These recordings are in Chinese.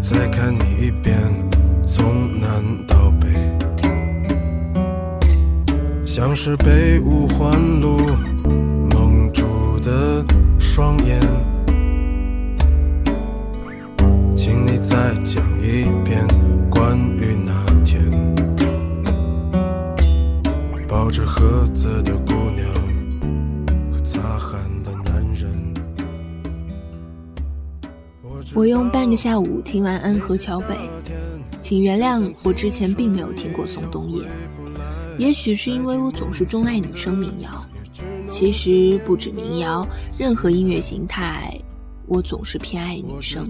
再看你一遍，从南到北，像是被五环路蒙住的双眼。请你再讲一遍关于那天抱着盒子的我用半个下午听完《安河桥北》，请原谅我之前并没有听过宋冬野，也许是因为我总是钟爱女生民谣。其实不止民谣，任何音乐形态，我总是偏爱女生。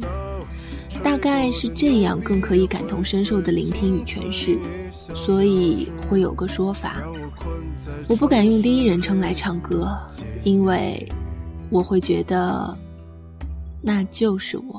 大概是这样更可以感同身受的聆听与诠释，所以会有个说法：我不敢用第一人称来唱歌，因为我会觉得那就是我。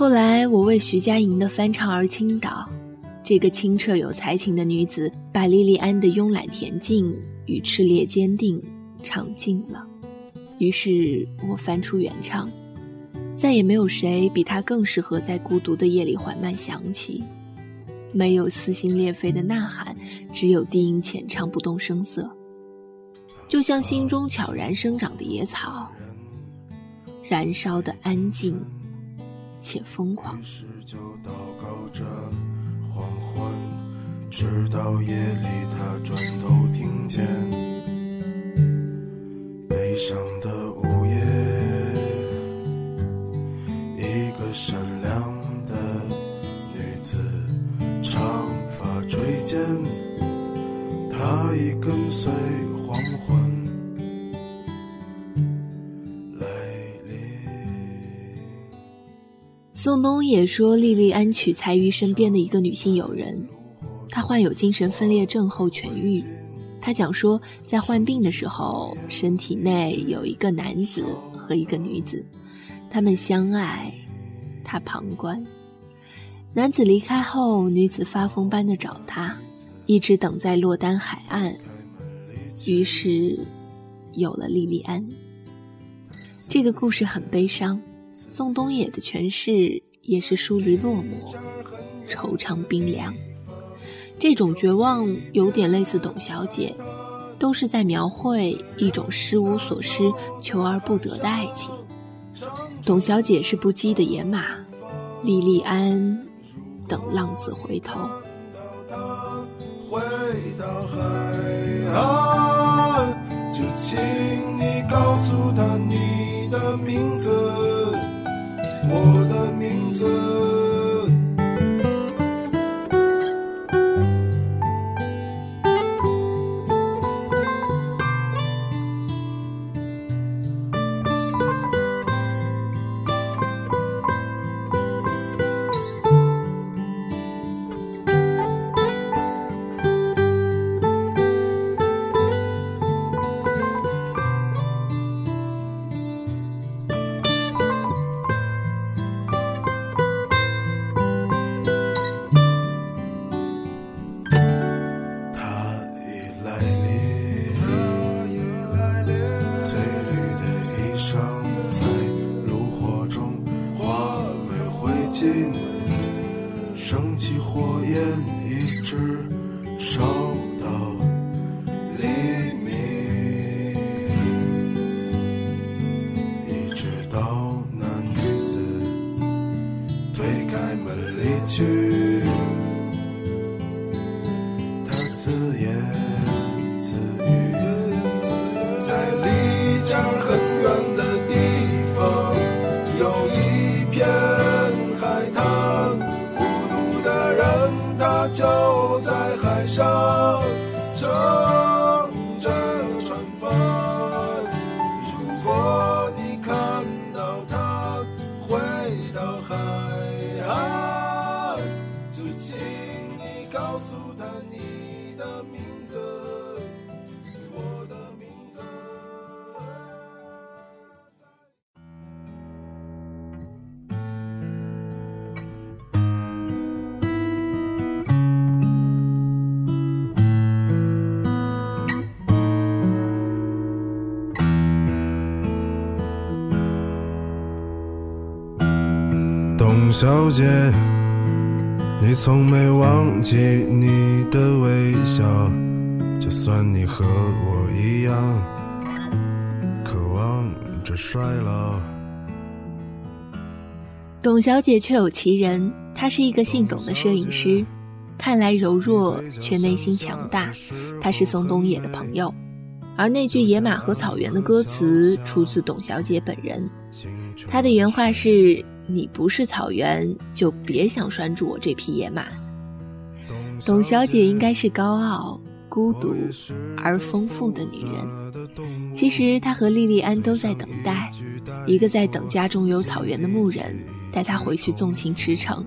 后来，我为徐佳莹的翻唱而倾倒。这个清澈有才情的女子，把莉莉安的慵懒恬静与炽烈坚定唱尽了。于是我翻出原唱，再也没有谁比她更适合在孤独的夜里缓慢响起。没有撕心裂肺的呐喊，只有低音浅唱，不动声色，就像心中悄然生长的野草，燃烧的安静且疯狂。于是就祷告着黄昏，直到夜里他转头听见悲伤的午夜，一个善良的女子，长发垂肩，她已跟随黄昏宋冬野说，莉莉安取材于身边的一个女性友人，她患有精神分裂症后痊愈。她讲说，在患病的时候，身体内有一个男子和一个女子，他们相爱，她旁观。男子离开后，女子发疯般的找他，一直等在落丹海岸，于是有了莉莉安。这个故事很悲伤。宋冬野的诠释也是疏离落寞、惆怅冰凉，这种绝望有点类似董小姐，都是在描绘一种失无所失、求而不得的爱情。董小姐是不羁的野马，莉莉安等浪子回头。回到海岸，就请你告诉他你的名字，我的名字。心，升起火焰一直烧到黎明，一直到那女子推开门离去。他自言自语小姐，你从没忘记你的微笑，就算你和我一样，渴望着衰老。董小姐确有其人，她是一个姓董的摄影师，看来柔弱却内心强大。她是宋冬野的朋友，而那句“野马和草原”的歌词出自董小姐本人，她的原话是。你不是草原，就别想拴住我这匹野马。董小姐应该是高傲、孤独而丰富的女人。其实她和莉莉安都在等待，一个在等家中有草原的牧人带她回去纵情驰骋，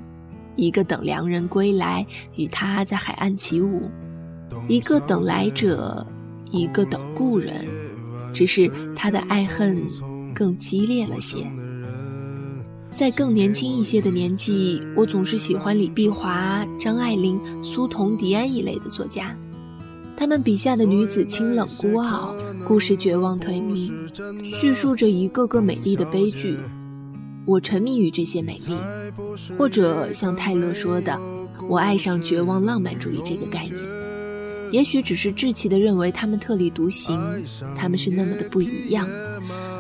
一个等良人归来与她在海岸起舞，一个等来者，一个等故人，只是她的爱恨更激烈了些。在更年轻一些的年纪，我总是喜欢李碧华、张爱玲、苏童、迪安一类的作家。他们笔下的女子清冷孤傲，故事绝望颓靡，叙述着一个个美丽的悲剧。我沉迷于这些美丽，或者像泰勒说的，我爱上绝望浪漫主义这个概念。也许只是稚气地认为他们特立独行，他们是那么的不一样。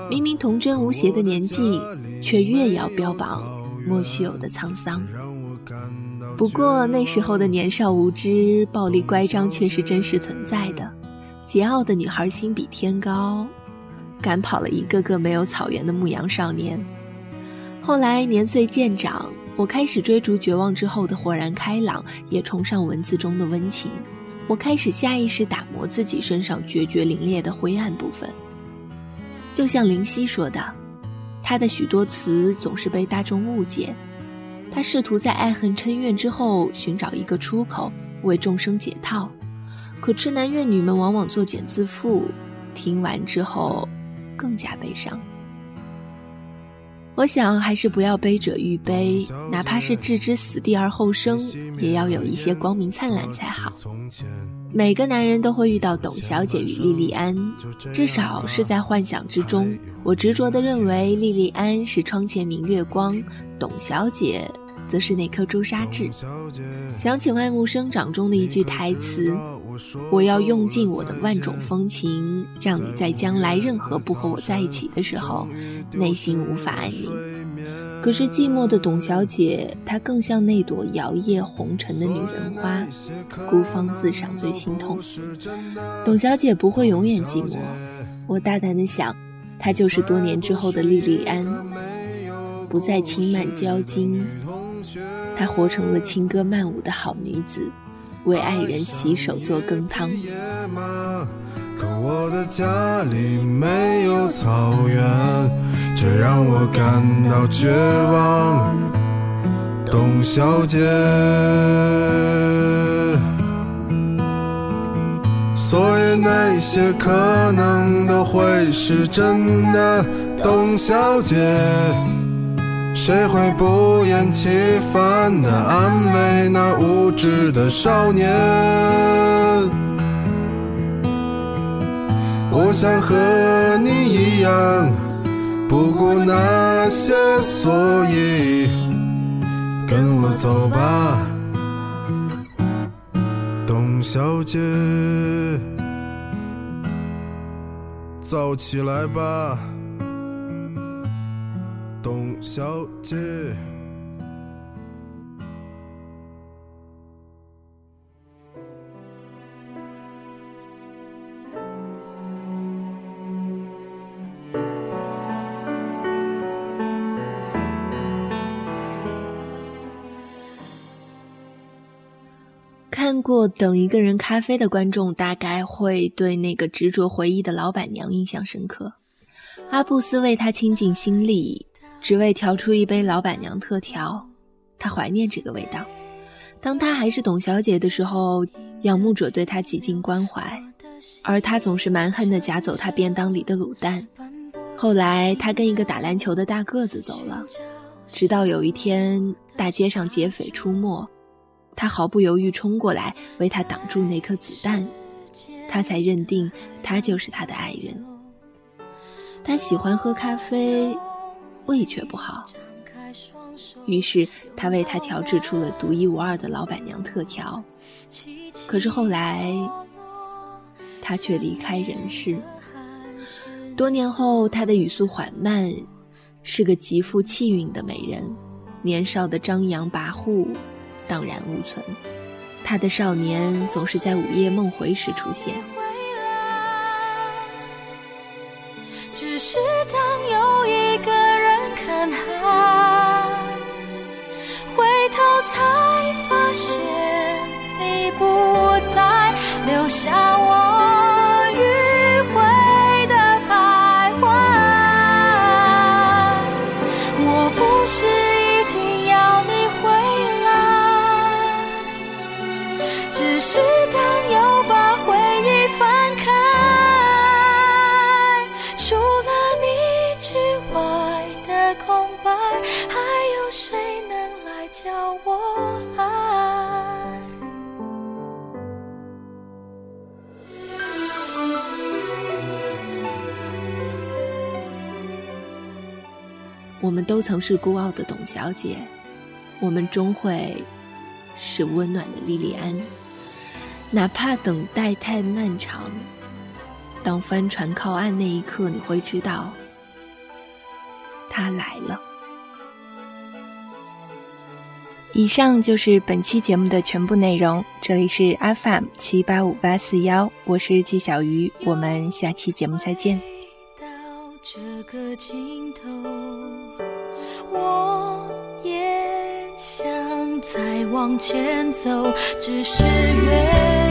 明明童真无邪的年纪，却越要标榜莫须有的沧桑。不过那时候的年少无知、暴力乖张却是真实存在的。桀骜的女孩心比天高，赶跑了一个个没有草原的牧羊少年。后来年岁渐长，我开始追逐绝望之后的豁然开朗，也崇尚文字中的温情。我开始下意识打磨自己身上决绝凛冽的灰暗部分。就像林夕说的，他的许多词总是被大众误解。他试图在爱恨嗔怨之后寻找一个出口，为众生解套。可痴男怨女们往往作茧自缚，听完之后更加悲伤。我想，还是不要悲者愈悲，哪怕是置之死地而后生，也要有一些光明灿烂才好。每个男人都会遇到董小姐与莉莉安，至少是在幻想之中。我执着地认为，莉莉安是窗前明月光，董小姐则是那颗朱砂痣。想起《万物生长》中的一句台词。我要用尽我的万种风情，让你在将来任何不和我在一起的时候，内心无法安宁。可是寂寞的董小姐，她更像那朵摇曳红尘的女人花，孤芳自赏最心痛。董小姐不会永远寂寞，我大胆的想，她就是多年之后的莉莉安，不再轻慢娇矜，她活成了轻歌曼舞的好女子。为爱人洗手做羹汤。可我的家里没有草原，这让我感到绝望。董小姐，所以那些可能都会是真的。董小姐。谁会不厌其烦地安慰那无知的少年？我想和你一样，不顾那些所以，跟我走吧，董小姐，走起来吧。小姐。看过《等一个人咖啡》的观众，大概会对那个执着回忆的老板娘印象深刻。阿布斯为他倾尽心力。只为调出一杯老板娘特调，他怀念这个味道。当他还是董小姐的时候，仰慕者对她极尽关怀，而他总是蛮横地夹走她便当里的卤蛋。后来，他跟一个打篮球的大个子走了，直到有一天大街上劫匪出没，他毫不犹豫冲过来为他挡住那颗子弹，他才认定他就是他的爱人。他喜欢喝咖啡。味却不好，于是他为他调制出了独一无二的老板娘特调。可是后来，他却离开人世。多年后，他的语速缓慢，是个极富气韵的美人，年少的张扬跋扈荡然无存。他的少年总是在午夜梦回时出现。只是当有一个人看海，回头才发现你不在，留下谁能来教我爱？我们都曾是孤傲的董小姐，我们终会是温暖的莉莉安，哪怕等待太漫长。当帆船靠岸那一刻，你会知道，他来了。以上就是本期节目的全部内容。这里是 FM 七八五八四幺，我是纪小鱼，我们下期节目再见。到这个尽头，我也想再往前走，只是越。